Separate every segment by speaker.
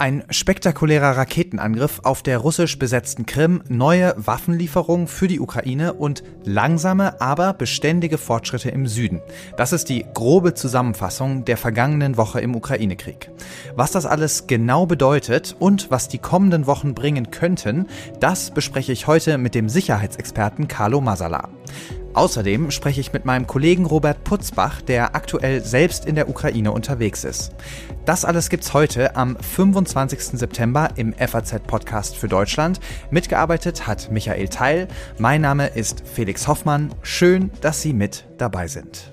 Speaker 1: Ein spektakulärer Raketenangriff auf der russisch besetzten Krim, neue Waffenlieferungen für die Ukraine und langsame, aber beständige Fortschritte im Süden. Das ist die grobe Zusammenfassung der vergangenen Woche im Ukraine-Krieg. Was das alles genau bedeutet und was die kommenden Wochen bringen könnten, das bespreche ich heute mit dem Sicherheitsexperten Carlo Masala. Außerdem spreche ich mit meinem Kollegen Robert Putzbach, der aktuell selbst in der Ukraine unterwegs ist. Das alles gibt's heute am 25. September im FAZ-Podcast für Deutschland. Mitgearbeitet hat Michael Teil. Mein Name ist Felix Hoffmann. Schön, dass Sie mit dabei sind.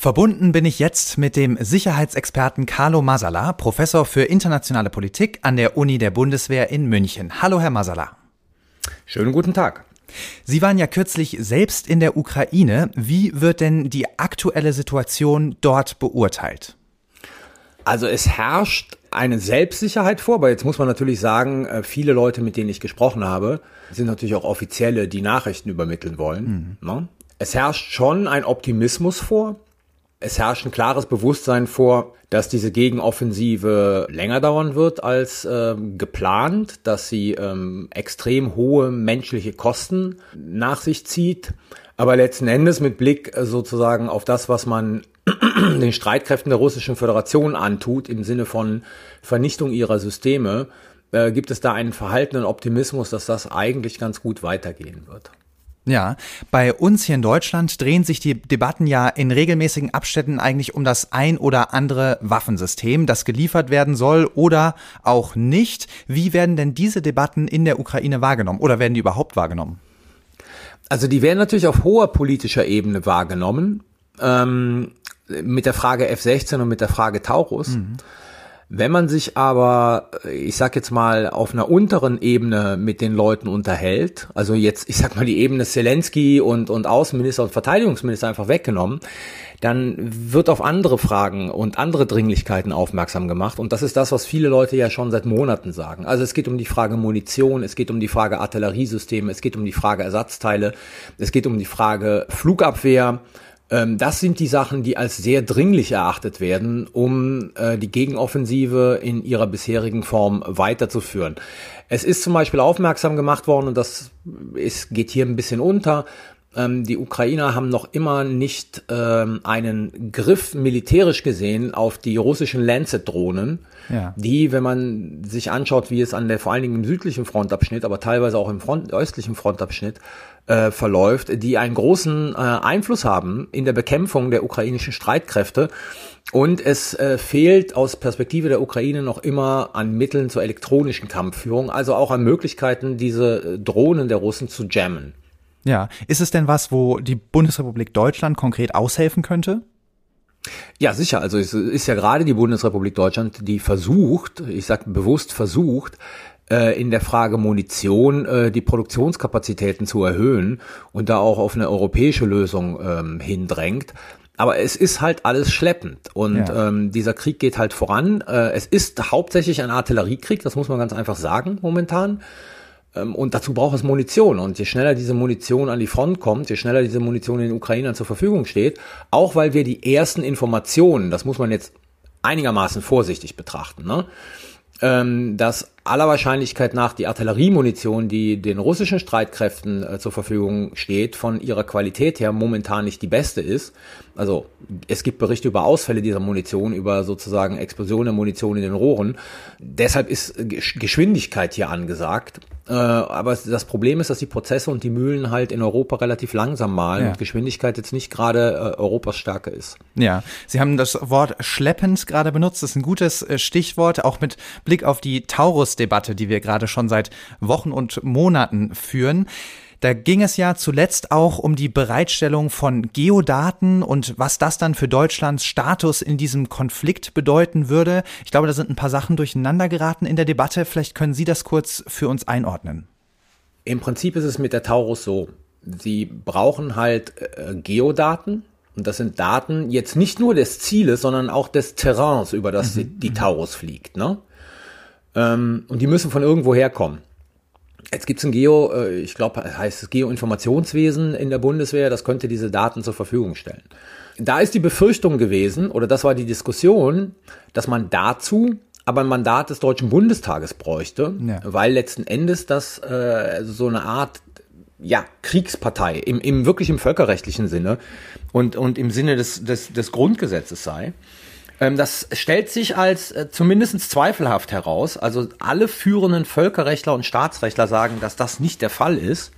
Speaker 1: Verbunden bin ich jetzt mit dem Sicherheitsexperten Carlo Masala, Professor für internationale Politik an der Uni der Bundeswehr in München. Hallo, Herr Masala.
Speaker 2: Schönen guten Tag.
Speaker 1: Sie waren ja kürzlich selbst in der Ukraine. Wie wird denn die aktuelle Situation dort beurteilt?
Speaker 2: Also es herrscht eine Selbstsicherheit vor, aber jetzt muss man natürlich sagen, äh, viele Leute, mit denen ich gesprochen habe, sind natürlich auch Offizielle, die Nachrichten übermitteln wollen. Mhm. Ne? Es herrscht schon ein Optimismus vor. Es herrscht ein klares Bewusstsein vor, dass diese Gegenoffensive länger dauern wird als äh, geplant, dass sie ähm, extrem hohe menschliche Kosten nach sich zieht. Aber letzten Endes mit Blick äh, sozusagen auf das, was man den Streitkräften der Russischen Föderation antut, im Sinne von Vernichtung ihrer Systeme, äh, gibt es da einen verhaltenen Optimismus, dass das eigentlich ganz gut weitergehen wird.
Speaker 1: Ja, bei uns hier in Deutschland drehen sich die Debatten ja in regelmäßigen Abständen eigentlich um das ein oder andere Waffensystem, das geliefert werden soll oder auch nicht. Wie werden denn diese Debatten in der Ukraine wahrgenommen oder werden die überhaupt wahrgenommen?
Speaker 2: Also die werden natürlich auf hoher politischer Ebene wahrgenommen, ähm, mit der Frage F-16 und mit der Frage Taurus. Mhm. Wenn man sich aber, ich sag jetzt mal, auf einer unteren Ebene mit den Leuten unterhält, also jetzt, ich sag mal, die Ebene Zelensky und, und Außenminister und Verteidigungsminister einfach weggenommen, dann wird auf andere Fragen und andere Dringlichkeiten aufmerksam gemacht. Und das ist das, was viele Leute ja schon seit Monaten sagen. Also es geht um die Frage Munition, es geht um die Frage Artilleriesysteme, es geht um die Frage Ersatzteile, es geht um die Frage Flugabwehr, das sind die Sachen, die als sehr dringlich erachtet werden, um äh, die Gegenoffensive in ihrer bisherigen Form weiterzuführen. Es ist zum Beispiel aufmerksam gemacht worden, und das ist, geht hier ein bisschen unter, ähm, die Ukrainer haben noch immer nicht ähm, einen Griff militärisch gesehen auf die russischen Lancet-Drohnen, ja. die, wenn man sich anschaut, wie es an der vor allen Dingen im südlichen Frontabschnitt, aber teilweise auch im Front, östlichen Frontabschnitt äh, verläuft, die einen großen äh, Einfluss haben in der Bekämpfung der ukrainischen Streitkräfte. Und es äh, fehlt aus Perspektive der Ukraine noch immer an Mitteln zur elektronischen Kampfführung, also auch an Möglichkeiten, diese äh, Drohnen der Russen zu jammen.
Speaker 1: Ja, ist es denn was, wo die Bundesrepublik Deutschland konkret aushelfen könnte?
Speaker 2: Ja, sicher. Also es ist ja gerade die Bundesrepublik Deutschland, die versucht, ich sage bewusst versucht, äh, in der Frage Munition äh, die Produktionskapazitäten zu erhöhen und da auch auf eine europäische Lösung ähm, hindrängt. Aber es ist halt alles schleppend und ja. ähm, dieser Krieg geht halt voran. Äh, es ist hauptsächlich ein Artilleriekrieg, das muss man ganz einfach sagen momentan. Ähm, und dazu braucht es Munition. Und je schneller diese Munition an die Front kommt, je schneller diese Munition den Ukrainern zur Verfügung steht, auch weil wir die ersten Informationen, das muss man jetzt einigermaßen vorsichtig betrachten, ne? ähm, dass aller Wahrscheinlichkeit nach die Artilleriemunition, die den russischen Streitkräften äh, zur Verfügung steht, von ihrer Qualität her momentan nicht die beste ist. Also es gibt Berichte über Ausfälle dieser Munition, über sozusagen Explosionen der Munition in den Rohren. Deshalb ist Geschwindigkeit hier angesagt. Äh, aber das Problem ist, dass die Prozesse und die Mühlen halt in Europa relativ langsam malen
Speaker 1: Ja.
Speaker 2: und Geschwindigkeit jetzt nicht gerade äh, Europas Stärke ist.
Speaker 1: Ja, Sie haben das Wort schleppend gerade benutzt. Das ist ein gutes äh, Stichwort, auch mit Blick auf die Taurus-Debatte, die wir gerade schon seit Wochen und Monaten führen. Da ging es ja zuletzt auch um die Bereitstellung von Geodaten und was das dann für Deutschlands Status in diesem Konflikt bedeuten würde. Ich glaube, da sind ein paar Sachen durcheinander geraten in der Debatte. Vielleicht können Sie das kurz für uns einordnen.
Speaker 2: Im Prinzip ist es mit der Taurus so. Sie brauchen halt äh, Geodaten. Und das sind Daten jetzt nicht nur des Zieles, sondern auch des Terrains, über das die, die Taurus fliegt. Ne? Ähm, und die müssen von irgendwo herkommen. Jetzt gibt's ein Geo, äh, ich glaube, heißt es Geoinformationswesen in der Bundeswehr, das könnte diese Daten zur Verfügung stellen. Da ist die Befürchtung gewesen, oder das war die Diskussion, dass man dazu aber ein Mandat des Deutschen Bundestages bräuchte,
Speaker 1: Ja.
Speaker 2: weil letzten Endes das äh, so eine Art ja, Kriegspartei im, im wirklich im völkerrechtlichen Sinne und, und im Sinne des, des, des Grundgesetzes sei. Ähm, das stellt sich als äh, zumindest zweifelhaft heraus. Also alle führenden Völkerrechtler und Staatsrechtler sagen, dass das nicht der Fall ist.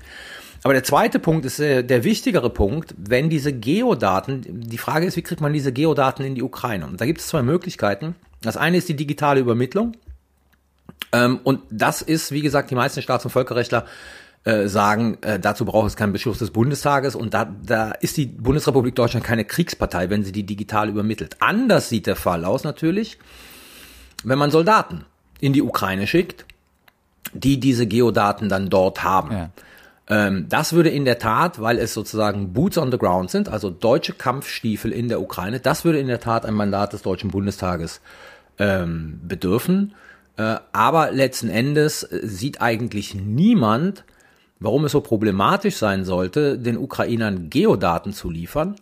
Speaker 2: Aber der zweite Punkt ist äh, der wichtigere Punkt, wenn diese Geodaten, die Frage ist, wie kriegt man diese Geodaten in die Ukraine? Und da gibt es zwei Möglichkeiten. Das eine ist die digitale Übermittlung. Ähm, und das ist, wie gesagt, die meisten Staats- und Völkerrechtler äh, sagen, äh, dazu braucht es keinen Beschluss des Bundestages und da, da ist die Bundesrepublik Deutschland keine Kriegspartei, wenn sie die digital übermittelt. Anders sieht der Fall aus natürlich, wenn man Soldaten in die Ukraine schickt, die diese Geodaten dann dort haben.
Speaker 1: Ja.
Speaker 2: Ähm, das würde in der Tat, weil es sozusagen Boots on the Ground sind, also deutsche Kampfstiefel in der Ukraine, das würde in der Tat ein Mandat des Deutschen Bundestages ähm, bedürfen. Äh, aber letzten Endes äh, sieht eigentlich niemand, warum es so problematisch sein sollte, den Ukrainern Geodaten zu liefern,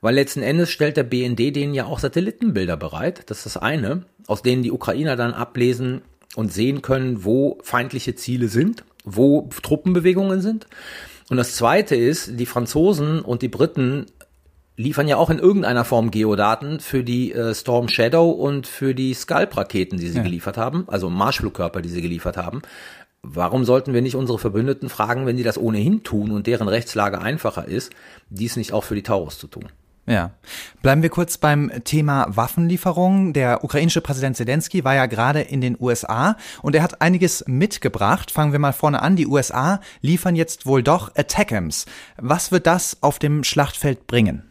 Speaker 2: weil letzten Endes stellt der BND denen ja auch Satellitenbilder bereit. Das ist das eine, aus denen die Ukrainer dann ablesen und sehen können, wo feindliche Ziele sind, wo Truppenbewegungen sind. Und das zweite ist, die Franzosen und die Briten liefern ja auch in irgendeiner Form Geodaten für die äh, Storm Shadow und für die Scalp-Raketen, die sie
Speaker 1: Ja.
Speaker 2: geliefert haben, also Marschflugkörper, die sie geliefert haben. Warum sollten wir nicht unsere Verbündeten fragen, wenn die das ohnehin tun und deren Rechtslage einfacher ist, dies nicht auch für die Taurus zu tun?
Speaker 1: Ja. Bleiben wir kurz beim Thema Waffenlieferungen. Der ukrainische Präsident Zelensky war ja gerade in den USA und er hat einiges mitgebracht. Fangen wir mal vorne an. Die USA liefern jetzt wohl doch Attackams. Was wird das auf dem Schlachtfeld bringen?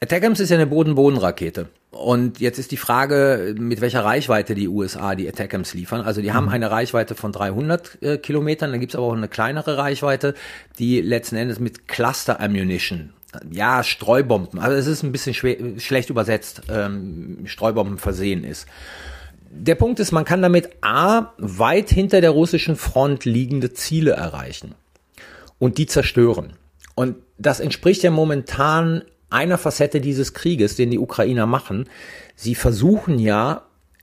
Speaker 2: Attackams ist ja eine Boden-Boden-Rakete. Und jetzt ist die Frage, mit welcher Reichweite die USA die Attackams liefern. Also die haben eine Reichweite von 300 äh, Kilometern, dann gibt's aber auch eine kleinere Reichweite, die letzten Endes mit Cluster Ammunition, ja, Streubomben, also es ist ein bisschen schwer, schlecht übersetzt, ähm, Streubomben versehen ist. Der Punkt ist, man kann damit A, weit hinter der russischen Front liegende Ziele erreichen und die zerstören. Und das entspricht ja momentan einer Facette dieses Krieges, den die Ukrainer machen. Sie versuchen ja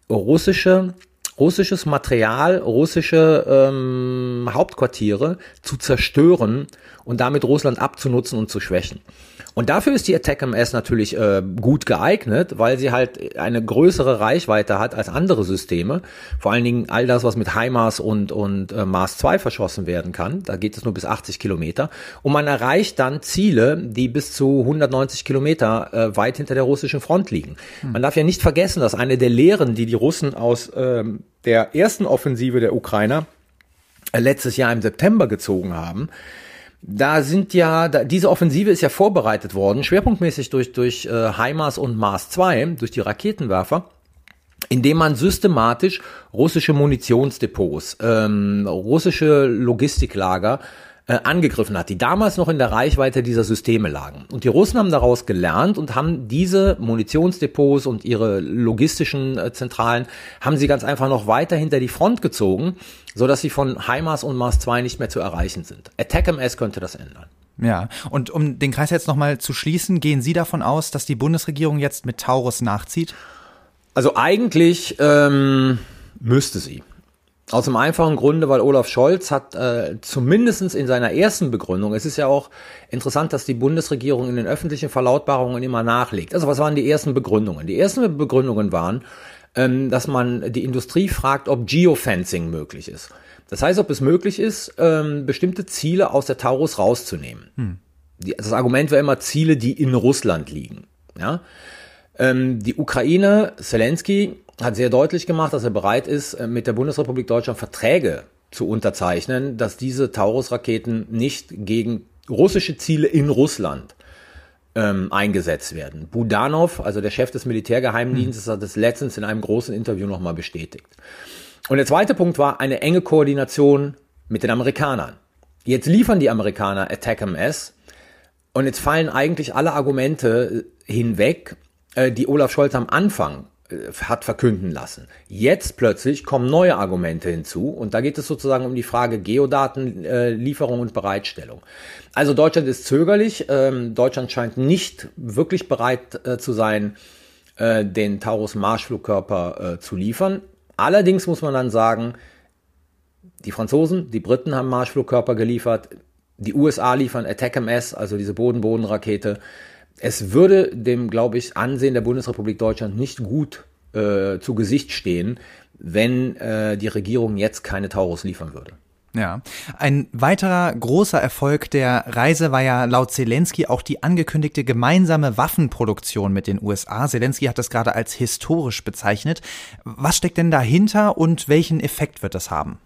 Speaker 2: russische russisches Material, russische ähm, Hauptquartiere zu zerstören und damit Russland abzunutzen und zu schwächen. Und dafür ist die Attack MS natürlich äh, gut geeignet, weil sie halt eine größere Reichweite hat als andere Systeme. Vor allen Dingen all das, was mit HIMARS und, und äh, Mars 2 verschossen werden kann. Da geht es nur bis 80 Kilometer. Und man erreicht dann Ziele, die bis zu 190 Kilometer äh, weit hinter der russischen Front liegen. Man darf ja nicht vergessen, dass eine der Lehren, die die Russen aus ähm, der ersten Offensive der Ukrainer äh, letztes Jahr im September gezogen haben, da sind ja, da, diese Offensive ist ja vorbereitet worden, schwerpunktmäßig durch, durch äh, HIMARS und Mars 2, durch die Raketenwerfer, indem man systematisch russische Munitionsdepots, ähm, russische Logistiklager äh, angegriffen hat, die damals noch in der Reichweite dieser Systeme lagen. Und die Russen haben daraus gelernt und haben diese Munitionsdepots und ihre logistischen äh, Zentralen, haben sie ganz einfach noch weiter hinter die Front gezogen, so dass sie von HIMARS und Mars 2 nicht mehr zu erreichen sind. Attack MS könnte das ändern.
Speaker 1: Ja, und um den Kreis jetzt nochmal zu schließen, gehen Sie davon aus, dass die Bundesregierung jetzt mit Taurus nachzieht?
Speaker 2: Also eigentlich ähm, müsste sie. Aus dem einfachen Grunde, weil Olaf Scholz hat äh, zumindest in seiner ersten Begründung, es ist ja auch interessant, dass die Bundesregierung in den öffentlichen Verlautbarungen immer nachlegt. Also was waren die ersten Begründungen? Die ersten Begründungen waren, ähm, dass man die Industrie fragt, ob Geofencing möglich ist. Das heißt, ob es möglich ist, ähm, bestimmte Ziele aus der Taurus rauszunehmen. Hm. Die, das Argument war immer Ziele, die in Russland liegen. Ja? Ähm, die Ukraine, Zelensky, hat sehr deutlich gemacht, dass er bereit ist, äh, mit der Bundesrepublik Deutschland Verträge zu unterzeichnen, dass diese Taurus-Raketen nicht gegen russische Ziele in Russland ähm, eingesetzt werden. Budanov, also der Chef des Militärgeheimdienstes, hat das letztens in einem großen Interview nochmal bestätigt. Und der zweite Punkt war eine enge Koordination mit den Amerikanern. Jetzt liefern die Amerikaner Attack MS und jetzt fallen eigentlich alle Argumente hinweg, äh, die Olaf Scholz am Anfang äh, hat verkünden lassen. Jetzt plötzlich kommen neue Argumente hinzu und da geht es sozusagen um die Frage Geodatenlieferung äh, und Bereitstellung. Also Deutschland ist zögerlich. Ähm, Deutschland scheint nicht wirklich bereit äh, zu sein, äh, den Taurus Marschflugkörper äh, zu liefern. Allerdings muss man dann sagen, die Franzosen, die Briten haben Marschflugkörper geliefert, die USA liefern Attack MS, also diese Boden-Boden-Rakete es würde dem, glaube ich, Ansehen der Bundesrepublik Deutschland nicht gut äh, zu Gesicht stehen, wenn äh, die Regierung jetzt keine Taurus liefern würde.
Speaker 1: Ja, ein weiterer großer Erfolg der Reise war ja laut Zelensky auch die angekündigte gemeinsame Waffenproduktion mit den USA. Zelensky hat das gerade als historisch bezeichnet. Was steckt denn dahinter und welchen Effekt wird das haben?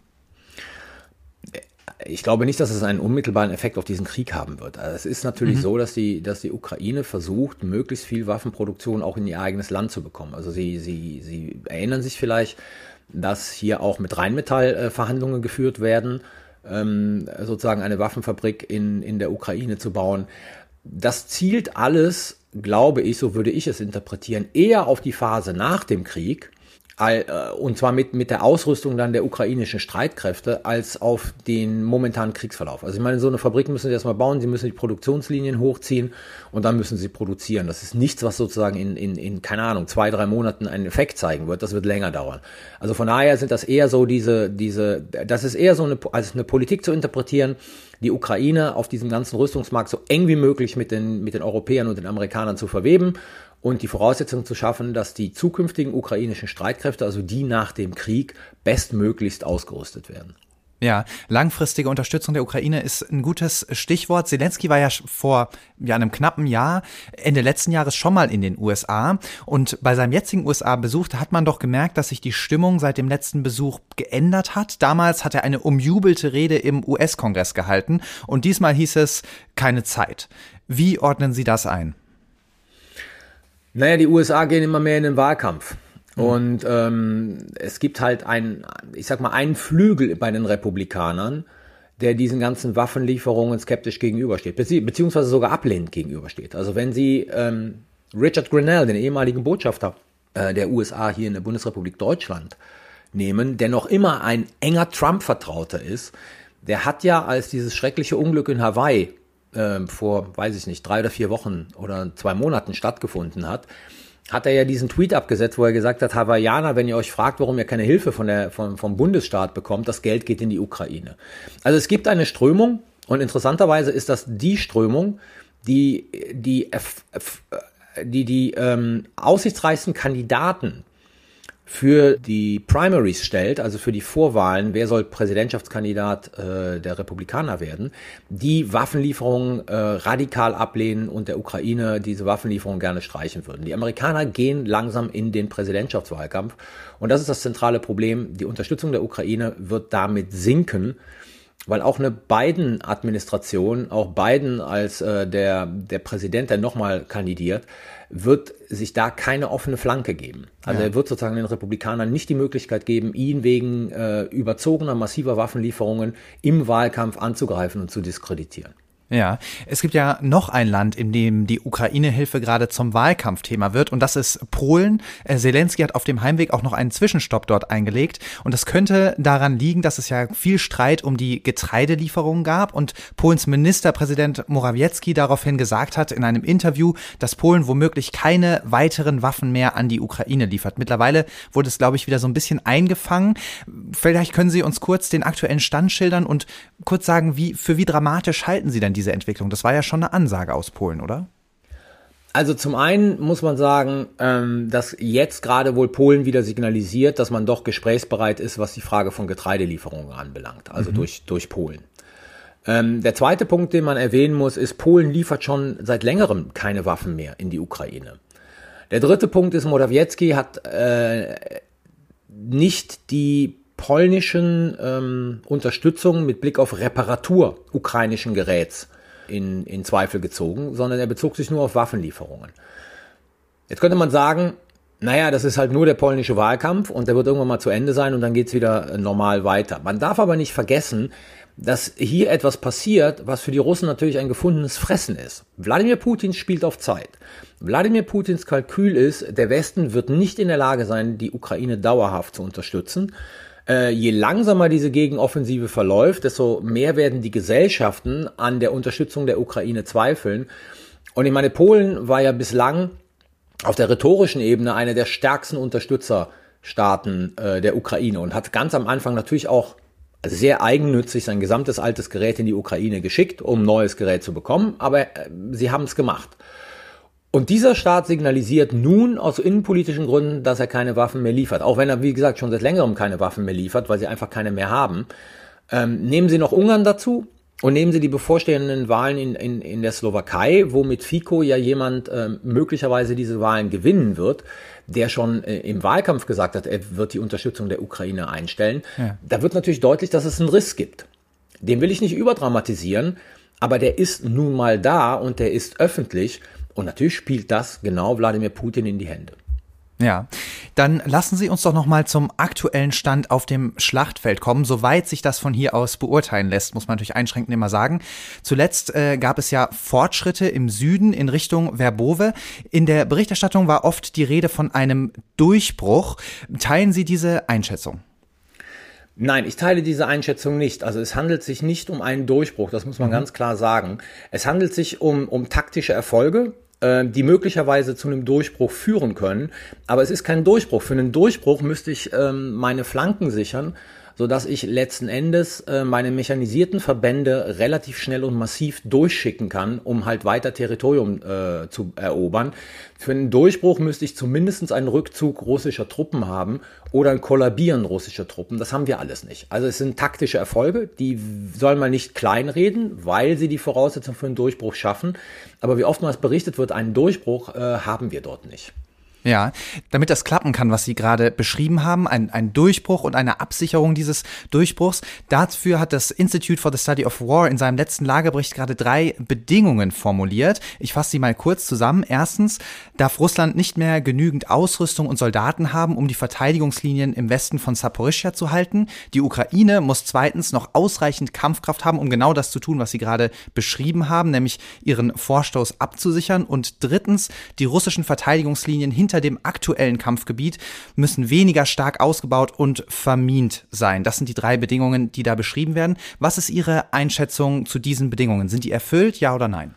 Speaker 2: Ich glaube nicht, dass es einen unmittelbaren Effekt auf diesen Krieg haben wird. Also es ist natürlich mhm. so, dass die, dass die Ukraine versucht, möglichst viel Waffenproduktion auch in ihr eigenes Land zu bekommen. Also sie, sie, sie erinnern sich vielleicht, dass hier auch mit Rheinmetall äh, Verhandlungen geführt werden, ähm, sozusagen eine Waffenfabrik in, in der Ukraine zu bauen. Das zielt alles, glaube ich, so würde ich es interpretieren, eher auf die Phase nach dem Krieg, und zwar mit, mit der Ausrüstung dann der ukrainischen Streitkräfte als auf den momentanen Kriegsverlauf. Also ich meine, so eine Fabrik müssen sie erstmal bauen, sie müssen die Produktionslinien hochziehen und dann müssen sie produzieren. Das ist nichts, was sozusagen in, in, in keine Ahnung, zwei, drei Monaten einen Effekt zeigen wird. Das wird länger dauern. Also von daher sind das eher so diese, diese, das ist eher so eine, als eine Politik zu interpretieren, die Ukraine auf diesem ganzen Rüstungsmarkt so eng wie möglich mit den, mit den Europäern und den Amerikanern zu verweben und die Voraussetzung zu schaffen, dass die zukünftigen ukrainischen Streitkräfte, also die nach dem Krieg, bestmöglichst ausgerüstet werden.
Speaker 1: Ja, langfristige Unterstützung der Ukraine ist ein gutes Stichwort. Zelensky war ja vor ja, einem knappen Jahr, Ende letzten Jahres schon mal in den USA. Und bei seinem jetzigen USA-Besuch, hat man doch gemerkt, dass sich die Stimmung seit dem letzten Besuch geändert hat. Damals hat er eine umjubelte Rede im US-Kongress gehalten und diesmal hieß es keine Zeit. Wie ordnen Sie das ein?
Speaker 2: Naja, die USA gehen immer mehr in den Wahlkampf. Und ähm, es gibt halt einen, ich sag mal, einen Flügel bei den Republikanern, der diesen ganzen Waffenlieferungen skeptisch gegenübersteht, beziehungsweise sogar ablehnend gegenübersteht. Also wenn Sie ähm, Richard Grinnell, den ehemaligen Botschafter äh, der USA hier in der Bundesrepublik Deutschland, nehmen, der noch immer ein enger Trump-Vertrauter ist, der hat ja, als dieses schreckliche Unglück in Hawaii äh, vor, weiß ich nicht, drei oder vier Wochen oder zwei Monaten stattgefunden hat, hat er ja diesen Tweet abgesetzt, wo er gesagt hat, Hawaiianer, wenn ihr euch fragt, warum ihr keine Hilfe von der, von, vom Bundesstaat bekommt, das Geld geht in die Ukraine. Also es gibt eine Strömung und interessanterweise ist das die Strömung, die die, die, die ähm, aussichtsreichsten Kandidaten für die Primaries stellt, also für die Vorwahlen, wer soll Präsidentschaftskandidat äh, der Republikaner werden, die Waffenlieferungen äh, radikal ablehnen und der Ukraine diese Waffenlieferungen gerne streichen würden. Die Amerikaner gehen langsam in den Präsidentschaftswahlkampf und das ist das zentrale Problem. Die Unterstützung der Ukraine wird damit sinken, weil auch eine Biden-Administration, auch Biden als äh, der, der Präsident, der nochmal kandidiert, wird sich da keine offene Flanke geben. Also ja. er wird sozusagen den Republikanern nicht die Möglichkeit geben, ihn wegen äh, überzogener massiver Waffenlieferungen im Wahlkampf anzugreifen und zu diskreditieren.
Speaker 1: Ja, es gibt ja noch ein Land, in dem die Ukraine-Hilfe gerade zum Wahlkampfthema wird, und das ist Polen. Äh, Zelensky hat auf dem Heimweg auch noch einen Zwischenstopp dort eingelegt. Und das könnte daran liegen, dass es ja viel Streit um die Getreidelieferungen gab und Polens Ministerpräsident Morawiecki daraufhin gesagt hat in einem Interview, dass Polen womöglich keine weiteren Waffen mehr an die Ukraine liefert. Mittlerweile wurde es, glaube ich, wieder so ein bisschen eingefangen. Vielleicht können Sie uns kurz den aktuellen Stand schildern und kurz sagen, wie, für wie dramatisch halten Sie denn diese Entwicklung? Das war ja schon eine Ansage aus Polen, oder?
Speaker 2: Also zum einen muss man sagen, ähm, dass jetzt gerade wohl Polen wieder signalisiert, dass man doch gesprächsbereit ist, was die Frage von Getreidelieferungen anbelangt, also mhm. durch, durch Polen. Ähm, der zweite Punkt, den man erwähnen muss, ist, Polen liefert schon seit längerem keine Waffen mehr in die Ukraine. Der dritte Punkt ist, Morawiecki hat äh, nicht die polnischen ähm, Unterstützung mit Blick auf Reparatur ukrainischen Geräts in, in Zweifel gezogen, sondern er bezog sich nur auf Waffenlieferungen. Jetzt könnte man sagen, naja, das ist halt nur der polnische Wahlkampf und der wird irgendwann mal zu Ende sein und dann geht's wieder äh, normal weiter. Man darf aber nicht vergessen, dass hier etwas passiert, was für die Russen natürlich ein gefundenes Fressen ist. Wladimir Putin spielt auf Zeit. Wladimir Putins Kalkül ist, der Westen wird nicht in der Lage sein, die Ukraine dauerhaft zu unterstützen. Äh, je langsamer diese Gegenoffensive verläuft, desto mehr werden die Gesellschaften an der Unterstützung der Ukraine zweifeln. Und ich meine, Polen war ja bislang auf der rhetorischen Ebene einer der stärksten Unterstützerstaaten äh, der Ukraine und hat ganz am Anfang natürlich auch sehr eigennützig sein gesamtes altes Gerät in die Ukraine geschickt, um neues Gerät zu bekommen, aber äh, sie haben es gemacht. Und dieser Staat signalisiert nun aus innenpolitischen Gründen, dass er keine Waffen mehr liefert. Auch wenn er, wie gesagt, schon seit längerem keine Waffen mehr liefert, weil sie einfach keine mehr haben. Ähm, nehmen Sie noch Ungarn dazu und nehmen Sie die bevorstehenden Wahlen in, in, in der Slowakei, wo mit Fico ja jemand äh, möglicherweise diese Wahlen gewinnen wird, der schon äh, im Wahlkampf gesagt hat, er wird die Unterstützung der Ukraine einstellen. Ja. Da wird natürlich deutlich, dass es einen Riss gibt. Den will ich nicht überdramatisieren, aber der ist nun mal da und der ist öffentlich. Und natürlich spielt das genau Wladimir Putin in die Hände.
Speaker 1: Ja, dann lassen Sie uns doch noch mal zum aktuellen Stand auf dem Schlachtfeld kommen, soweit sich das von hier aus beurteilen lässt, muss man natürlich einschränkend immer sagen. Zuletzt äh, gab es ja Fortschritte im Süden in Richtung Verbove. In der Berichterstattung war oft die Rede von einem Durchbruch. Teilen Sie diese Einschätzung?
Speaker 2: Nein, ich teile diese Einschätzung nicht. Also es handelt sich nicht um einen Durchbruch, das muss man mhm. ganz klar sagen. Es handelt sich um, um taktische Erfolge, die möglicherweise zu einem Durchbruch führen können. Aber es ist kein Durchbruch. Für einen Durchbruch müsste ich ähm, meine Flanken sichern so dass ich letzten Endes äh, meine mechanisierten Verbände relativ schnell und massiv durchschicken kann, um halt weiter Territorium äh, zu erobern. Für einen Durchbruch müsste ich zumindest einen Rückzug russischer Truppen haben oder ein Kollabieren russischer Truppen. Das haben wir alles nicht. Also es sind taktische Erfolge, die soll man nicht kleinreden, weil sie die Voraussetzung für einen Durchbruch schaffen. Aber wie oftmals berichtet wird, einen Durchbruch äh, haben wir dort nicht.
Speaker 1: Ja, damit das klappen kann, was Sie gerade beschrieben haben, ein, ein Durchbruch und eine Absicherung dieses Durchbruchs, dafür hat das Institute for the Study of War in seinem letzten Lagerbericht gerade drei Bedingungen formuliert. Ich fasse sie mal kurz zusammen. Erstens darf Russland nicht mehr genügend Ausrüstung und Soldaten haben, um die Verteidigungslinien im Westen von Saporischschja zu halten. Die Ukraine muss zweitens noch ausreichend Kampfkraft haben, um genau das zu tun, was Sie gerade beschrieben haben, nämlich ihren Vorstoß abzusichern. Und drittens, die russischen Verteidigungslinien hinter hinter dem aktuellen Kampfgebiet müssen weniger stark ausgebaut und vermint sein. Das sind die drei Bedingungen, die da beschrieben werden. Was ist Ihre Einschätzung zu diesen Bedingungen? Sind die erfüllt, ja oder nein?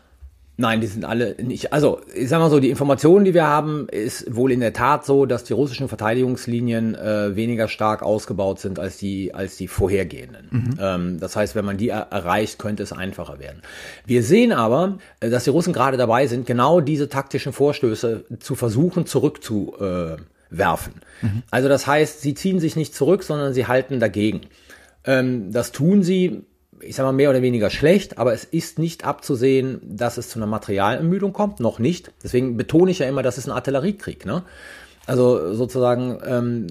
Speaker 2: Nein, die sind alle nicht. Also, ich sag mal so, die Informationen, die wir haben, ist wohl in der Tat so, dass die russischen Verteidigungslinien äh, weniger stark ausgebaut sind als die, als die vorhergehenden. Mhm. Ähm, das heißt, wenn man die er erreicht, könnte es einfacher werden. Wir sehen aber, äh, dass die Russen gerade dabei sind, genau diese taktischen Vorstöße zu versuchen, zurückzuwerfen. Äh, mhm. Also das heißt, sie ziehen sich nicht zurück, sondern sie halten dagegen. Ähm, das tun sie ich sag mal, mehr oder weniger schlecht, aber es ist nicht abzusehen, dass es zu einer Materialermüdung kommt, noch nicht. Deswegen betone ich ja immer, das ist ein Artilleriekrieg. Ne? Also sozusagen, ähm,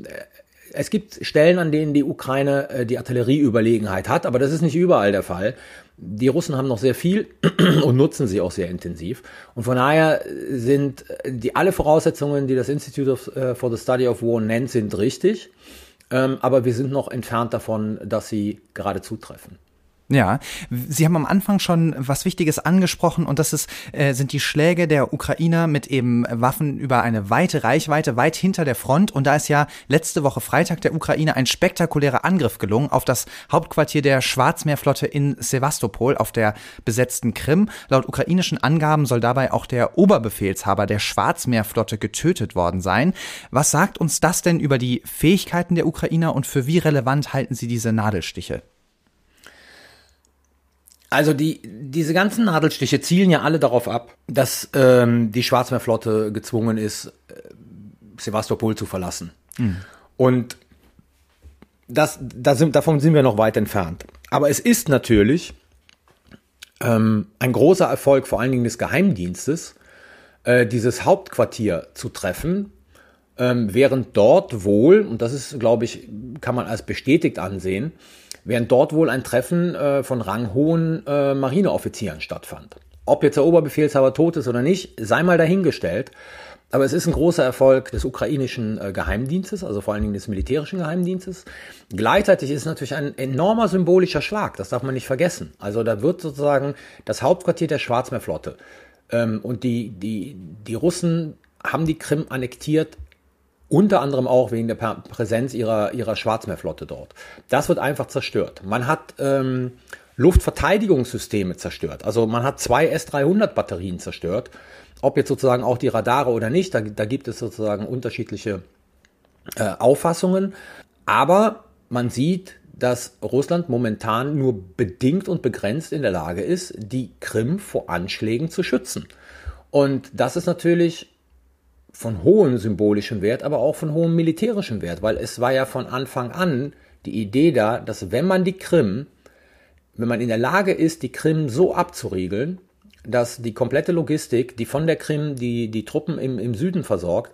Speaker 2: es gibt Stellen, an denen die Ukraine äh, die Artillerieüberlegenheit hat, aber das ist nicht überall der Fall. Die Russen haben noch sehr viel und nutzen sie auch sehr intensiv. Und von daher sind die alle Voraussetzungen, die das Institute of, uh, for the Study of War nennt, sind richtig. Ähm, aber wir sind noch entfernt davon, dass sie gerade zutreffen.
Speaker 1: Ja, Sie haben am Anfang schon was Wichtiges angesprochen und das ist, äh, sind die Schläge der Ukrainer mit eben Waffen über eine weite Reichweite, weit hinter der Front. Und da ist ja letzte Woche Freitag der Ukraine ein spektakulärer Angriff gelungen auf das Hauptquartier der Schwarzmeerflotte in Sevastopol auf der besetzten Krim. Laut ukrainischen Angaben soll dabei auch der Oberbefehlshaber der Schwarzmeerflotte getötet worden sein. Was sagt uns das denn über die Fähigkeiten der Ukrainer und für wie relevant halten Sie diese Nadelstiche?
Speaker 2: Also die, diese ganzen Nadelstiche zielen ja alle darauf ab, dass ähm, die Schwarzmeerflotte gezwungen ist, äh, Sevastopol zu verlassen. Mhm. Und das, da sind, davon sind wir noch weit entfernt. Aber es ist natürlich ähm, ein großer Erfolg, vor allen Dingen des Geheimdienstes, äh, dieses Hauptquartier zu treffen, ähm, während dort wohl, und das ist, glaube ich, kann man als bestätigt ansehen, während dort wohl ein Treffen äh, von ranghohen äh, Marineoffizieren stattfand. Ob jetzt der Oberbefehlshaber tot ist oder nicht, sei mal dahingestellt. Aber es ist ein großer Erfolg des ukrainischen äh, Geheimdienstes, also vor allen Dingen des militärischen Geheimdienstes. Gleichzeitig ist es natürlich ein enormer symbolischer Schlag, das darf man nicht vergessen. Also da wird sozusagen das Hauptquartier der Schwarzmeerflotte ähm, und die, die, die Russen haben die Krim annektiert, unter anderem auch wegen der Präsenz ihrer, ihrer Schwarzmeerflotte dort. Das wird einfach zerstört. Man hat ähm, Luftverteidigungssysteme zerstört. Also man hat zwei S-300-Batterien zerstört ob jetzt sozusagen auch die Radare oder nicht, da, da gibt es sozusagen unterschiedliche äh, Auffassungen. Aber man sieht, dass Russland momentan nur bedingt und begrenzt in der Lage ist, die Krim vor Anschlägen zu schützen. Und das ist natürlich von hohem symbolischem Wert, aber auch von hohem militärischem Wert, weil es war ja von Anfang an die Idee da, dass wenn man die Krim, wenn man in der Lage ist, die Krim so abzuriegeln, dass die komplette Logistik, die von der Krim die, die Truppen im, im Süden versorgt,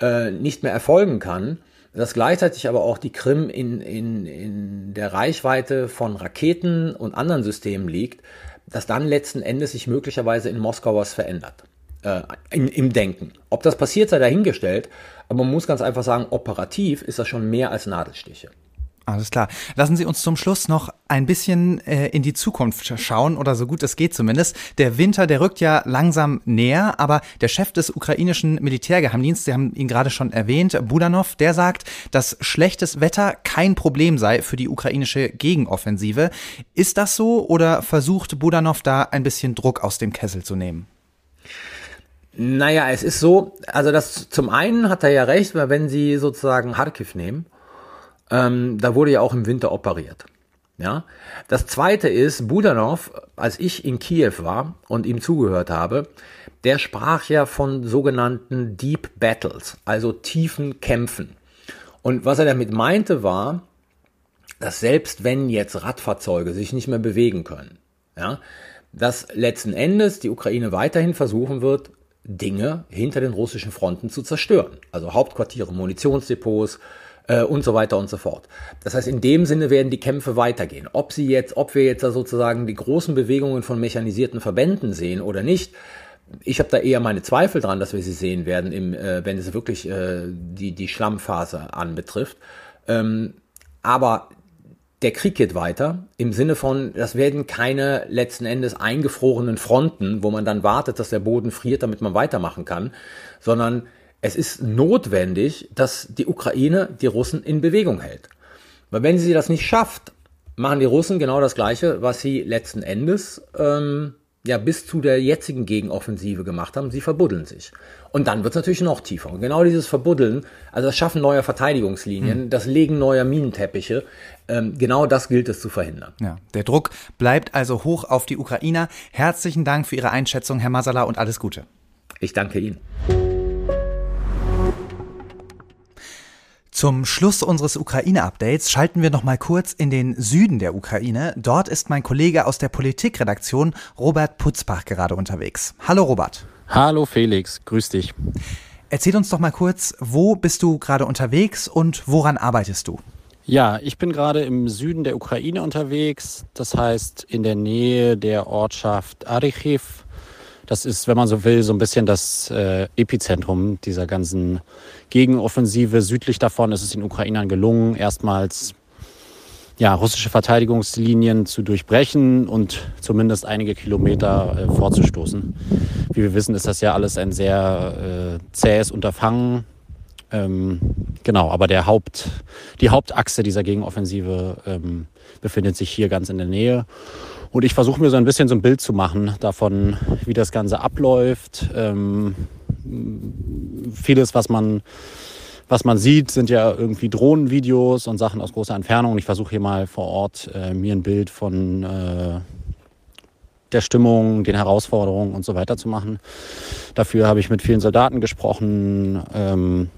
Speaker 2: äh, nicht mehr erfolgen kann, dass gleichzeitig aber auch die Krim in, in, in der Reichweite von Raketen und anderen Systemen liegt, dass dann letzten Endes sich möglicherweise in Moskau was verändert. Äh, im, Im Denken. Ob das passiert, sei dahingestellt, aber man muss ganz einfach sagen, operativ ist das schon mehr als Nadelstiche.
Speaker 1: Alles klar. Lassen Sie uns zum Schluss noch ein bisschen äh, in die Zukunft schauen oder so gut es geht zumindest. Der Winter, der rückt ja langsam näher, aber der Chef des ukrainischen Militärgeheimdienstes, Sie haben ihn gerade schon erwähnt, Budanov, der sagt, dass schlechtes Wetter kein Problem sei für die ukrainische Gegenoffensive. Ist das so oder versucht Budanov da ein bisschen Druck aus dem Kessel zu nehmen?
Speaker 2: Naja, es ist so, also das zum einen hat er ja recht, weil wenn Sie sozusagen Kharkiv nehmen, ähm, da wurde ja auch im Winter operiert. Ja. Das zweite ist, Budanov, als ich in Kiew war und ihm zugehört habe, der sprach ja von sogenannten Deep Battles, also tiefen Kämpfen. Und was er damit meinte war, dass selbst wenn jetzt Radfahrzeuge sich nicht mehr bewegen können, ja, dass letzten Endes die Ukraine weiterhin versuchen wird, Dinge hinter den russischen Fronten zu zerstören. Also Hauptquartiere, Munitionsdepots, äh, und so weiter und so fort. Das heißt, in dem Sinne werden die Kämpfe weitergehen. Ob sie jetzt, ob wir jetzt da sozusagen die großen Bewegungen von mechanisierten Verbänden sehen oder nicht, ich habe da eher meine Zweifel dran, dass wir sie sehen werden, im, äh, wenn es wirklich äh, die, die Schlammphase anbetrifft. Ähm, aber der Krieg geht weiter im Sinne von, das werden keine letzten Endes eingefrorenen Fronten, wo man dann wartet, dass der Boden friert, damit man weitermachen kann, sondern es ist notwendig, dass die Ukraine die Russen in Bewegung hält. Weil wenn sie das nicht schafft, machen die Russen genau das Gleiche, was sie letzten Endes ähm, ja bis zu der jetzigen Gegenoffensive gemacht haben. Sie verbuddeln sich. Und dann wird es natürlich noch tiefer. Und genau dieses Verbuddeln, also das Schaffen neuer Verteidigungslinien, hm. das Legen neuer Minenteppiche, ähm, genau das gilt es zu verhindern.
Speaker 1: Ja, der Druck bleibt also hoch auf die Ukrainer. Herzlichen Dank für Ihre Einschätzung, Herr Masala, und alles Gute.
Speaker 2: Ich danke Ihnen.
Speaker 1: Zum Schluss unseres Ukraine-Updates schalten wir noch mal kurz in den Süden der Ukraine. Dort ist mein Kollege aus der Politikredaktion Robert Putzbach gerade unterwegs. Hallo Robert.
Speaker 3: Hallo Felix, grüß dich.
Speaker 1: Erzähl uns doch mal kurz, wo bist du gerade unterwegs und woran arbeitest du?
Speaker 3: Ja, ich bin gerade im Süden der Ukraine unterwegs, das heißt in der Nähe der Ortschaft Arichiv das ist, wenn man so will, so ein bisschen das äh, Epizentrum dieser ganzen Gegenoffensive. Südlich davon ist es den Ukrainern gelungen, erstmals ja, russische Verteidigungslinien zu durchbrechen und zumindest einige Kilometer äh, vorzustoßen. Wie wir wissen, ist das ja alles ein sehr äh, zähes Unterfangen. Ähm, genau, aber der Haupt, die Hauptachse dieser Gegenoffensive ähm, befindet sich hier ganz in der Nähe. Und ich versuche mir so ein bisschen so ein Bild zu machen davon, wie das Ganze abläuft. Ähm, vieles, was man, was man sieht, sind ja irgendwie Drohnenvideos und Sachen aus großer Entfernung. Und ich versuche hier mal vor Ort äh, mir ein Bild von, äh, der Stimmung, den Herausforderungen und so weiter zu machen. Dafür habe ich mit vielen Soldaten gesprochen ähm,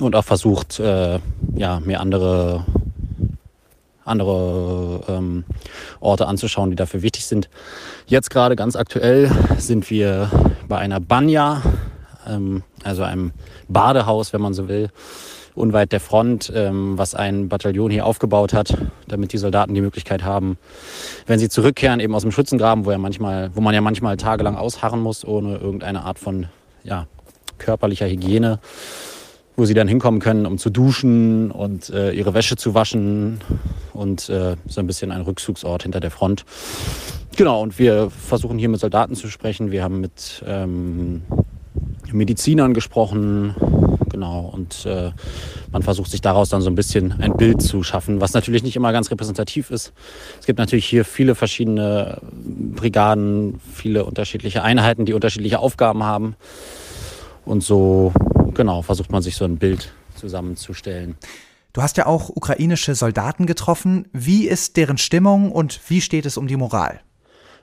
Speaker 3: und auch versucht, äh, ja, mir andere andere ähm, Orte anzuschauen, die dafür wichtig sind. Jetzt gerade ganz aktuell sind wir bei einer Banya, ähm, also einem Badehaus, wenn man so will, unweit der Front, ähm, was ein Bataillon hier aufgebaut hat, damit die Soldaten die Möglichkeit haben, wenn sie zurückkehren, eben aus dem Schützengraben, wo, ja manchmal, wo man ja manchmal tagelang ausharren muss, ohne irgendeine Art von ja, körperlicher Hygiene, wo sie dann hinkommen können, um zu duschen und äh, ihre Wäsche zu waschen und äh, so ein bisschen ein Rückzugsort hinter der Front. Genau, und wir versuchen hier mit Soldaten zu sprechen. Wir haben mit ähm, Medizinern gesprochen, genau. Und äh, man versucht sich daraus dann so ein bisschen ein Bild zu schaffen, was natürlich nicht immer ganz repräsentativ ist. Es gibt natürlich hier viele verschiedene Brigaden, viele unterschiedliche Einheiten, die unterschiedliche Aufgaben haben. Und so, genau, versucht man sich so ein Bild zusammenzustellen.
Speaker 1: Du hast ja auch ukrainische Soldaten getroffen. Wie ist deren Stimmung und wie steht es um die Moral?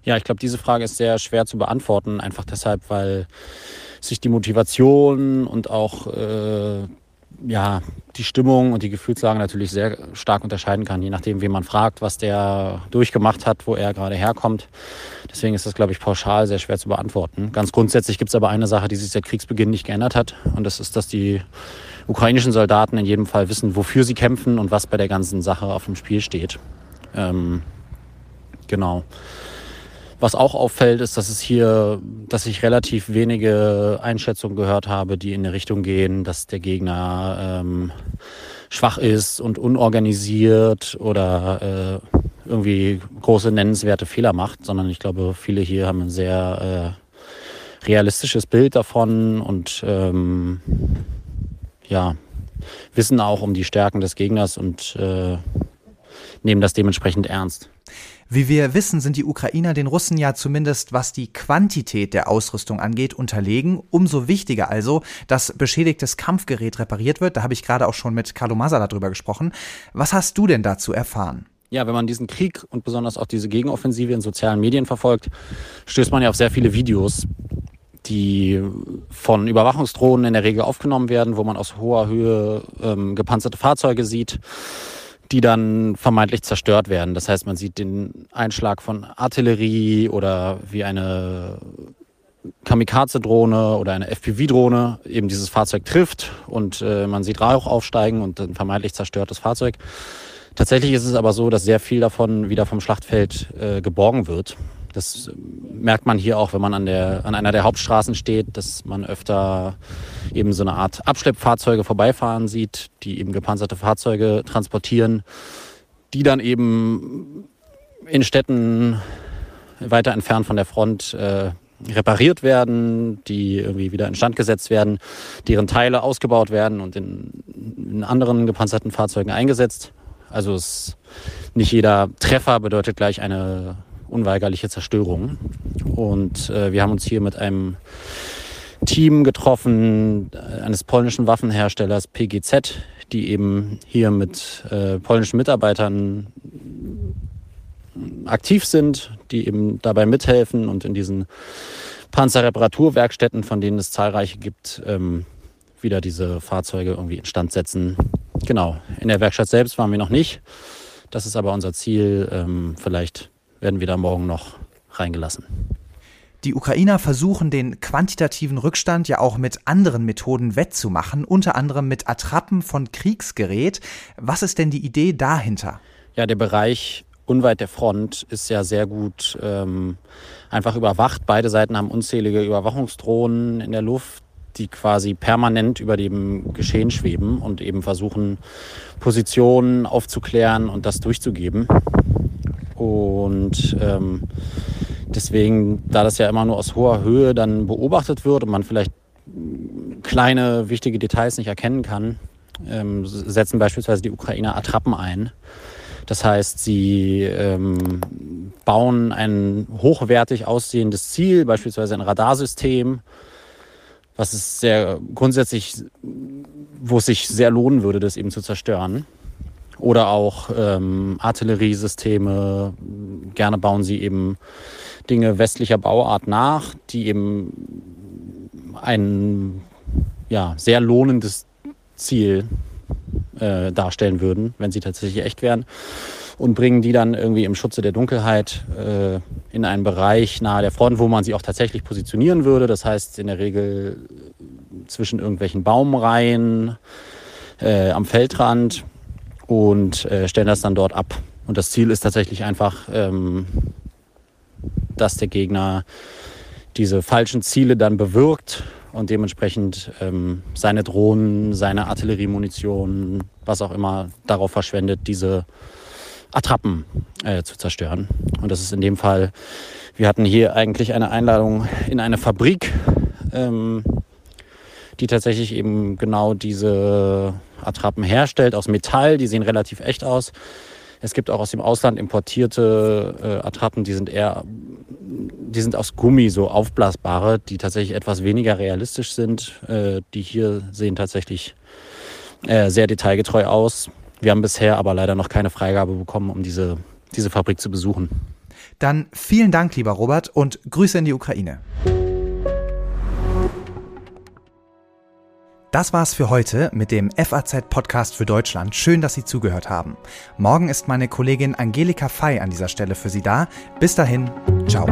Speaker 3: Ja, ich glaube, diese Frage ist sehr schwer zu beantworten, einfach deshalb, weil sich die Motivation und auch äh, ja, die Stimmung und die Gefühlslage natürlich sehr stark unterscheiden kann, je nachdem, wen man fragt, was der durchgemacht hat, wo er gerade herkommt. Deswegen ist das, glaube ich, pauschal sehr schwer zu beantworten. Ganz grundsätzlich gibt es aber eine Sache, die sich seit Kriegsbeginn nicht geändert hat. Und das ist, dass die ukrainischen Soldaten in jedem Fall wissen, wofür sie kämpfen und was bei der ganzen Sache auf dem Spiel steht. Ähm, genau. Was auch auffällt, ist, dass es hier, dass ich relativ wenige Einschätzungen gehört habe, die in die Richtung gehen, dass der Gegner ähm, schwach ist und unorganisiert oder äh, irgendwie große nennenswerte Fehler macht, sondern ich glaube, viele hier haben ein sehr äh, realistisches Bild davon und ähm, ja, wissen auch um die Stärken des Gegners und äh, nehmen das dementsprechend ernst.
Speaker 1: Wie wir wissen, sind die Ukrainer den Russen ja zumindest was die Quantität der Ausrüstung angeht unterlegen. Umso wichtiger also, dass beschädigtes Kampfgerät repariert wird. Da habe ich gerade auch schon mit Carlo Masala darüber gesprochen. Was hast du denn dazu erfahren?
Speaker 3: Ja, wenn man diesen Krieg und besonders auch diese Gegenoffensive in sozialen Medien verfolgt, stößt man ja auf sehr viele Videos, die von Überwachungsdrohnen in der Regel aufgenommen werden, wo man aus hoher Höhe ähm, gepanzerte Fahrzeuge sieht die dann vermeintlich zerstört werden. Das heißt, man sieht den Einschlag von Artillerie oder wie eine Kamikaze-Drohne oder eine FPV-Drohne eben dieses Fahrzeug trifft und äh, man sieht Rauch aufsteigen und ein vermeintlich zerstörtes Fahrzeug. Tatsächlich ist es aber so, dass sehr viel davon wieder vom Schlachtfeld äh, geborgen wird. Das merkt man hier auch, wenn man an, der, an einer der Hauptstraßen steht, dass man öfter eben so eine Art Abschleppfahrzeuge vorbeifahren sieht, die eben gepanzerte Fahrzeuge transportieren, die dann eben in Städten weiter entfernt von der Front äh, repariert werden, die irgendwie wieder instand gesetzt werden, deren Teile ausgebaut werden und in, in anderen gepanzerten Fahrzeugen eingesetzt. Also es, nicht jeder Treffer bedeutet gleich eine unweigerliche Zerstörung. Und äh, wir haben uns hier mit einem Team getroffen, äh, eines polnischen Waffenherstellers PGZ, die eben hier mit äh, polnischen Mitarbeitern aktiv sind, die eben dabei mithelfen und in diesen Panzerreparaturwerkstätten, von denen es zahlreiche gibt, ähm, wieder diese Fahrzeuge irgendwie instand setzen. Genau, in der Werkstatt selbst waren wir noch nicht. Das ist aber unser Ziel, ähm, vielleicht werden wir da morgen noch reingelassen.
Speaker 1: Die Ukrainer versuchen den quantitativen Rückstand ja auch mit anderen Methoden wettzumachen, unter anderem mit Attrappen von Kriegsgerät. Was ist denn die Idee dahinter?
Speaker 3: Ja, der Bereich unweit der Front ist ja sehr gut ähm, einfach überwacht. Beide Seiten haben unzählige Überwachungsdrohnen in der Luft, die quasi permanent über dem Geschehen schweben und eben versuchen, Positionen aufzuklären und das durchzugeben. Und ähm, deswegen, da das ja immer nur aus hoher Höhe dann beobachtet wird und man vielleicht kleine, wichtige Details nicht erkennen kann, ähm, setzen beispielsweise die Ukrainer Attrappen ein. Das heißt, sie ähm, bauen ein hochwertig aussehendes Ziel, beispielsweise ein Radarsystem, was es sehr grundsätzlich, wo es sich sehr lohnen würde, das eben zu zerstören. Oder auch ähm, Artilleriesysteme. Gerne bauen sie eben Dinge westlicher Bauart nach, die eben ein ja, sehr lohnendes Ziel äh, darstellen würden, wenn sie tatsächlich echt wären. Und bringen die dann irgendwie im Schutze der Dunkelheit äh, in einen Bereich nahe der Front, wo man sie auch tatsächlich positionieren würde. Das heißt in der Regel zwischen irgendwelchen Baumreihen äh, am Feldrand und äh, stellen das dann dort ab. Und das Ziel ist tatsächlich einfach, ähm, dass der Gegner diese falschen Ziele dann bewirkt und dementsprechend ähm, seine Drohnen, seine Artilleriemunition, was auch immer darauf verschwendet, diese Attrappen äh, zu zerstören. Und das ist in dem Fall, wir hatten hier eigentlich eine Einladung in eine Fabrik, ähm, die tatsächlich eben genau diese Attrappen herstellt aus Metall. Die sehen relativ echt aus. Es gibt auch aus dem Ausland importierte äh, Attrappen, die sind eher, die sind aus Gummi, so aufblasbare, die tatsächlich etwas weniger realistisch sind. Äh, die hier sehen tatsächlich äh, sehr detailgetreu aus. Wir haben bisher aber leider noch keine Freigabe bekommen, um diese, diese Fabrik zu besuchen.
Speaker 1: Dann vielen Dank, lieber Robert, und Grüße in die Ukraine. Das war's für heute mit dem FAZ Podcast für Deutschland. Schön, dass Sie zugehört haben. Morgen ist meine Kollegin Angelika Fey an dieser Stelle für Sie da. Bis dahin, ciao.